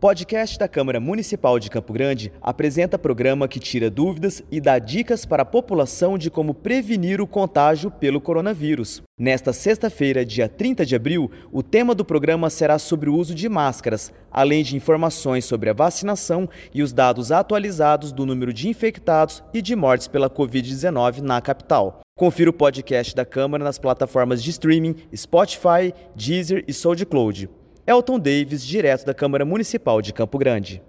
Podcast da Câmara Municipal de Campo Grande apresenta programa que tira dúvidas e dá dicas para a população de como prevenir o contágio pelo coronavírus. Nesta sexta-feira, dia 30 de abril, o tema do programa será sobre o uso de máscaras, além de informações sobre a vacinação e os dados atualizados do número de infectados e de mortes pela Covid-19 na capital. Confira o podcast da Câmara nas plataformas de streaming Spotify, Deezer e SoundCloud. Elton Davis, direto da Câmara Municipal de Campo Grande.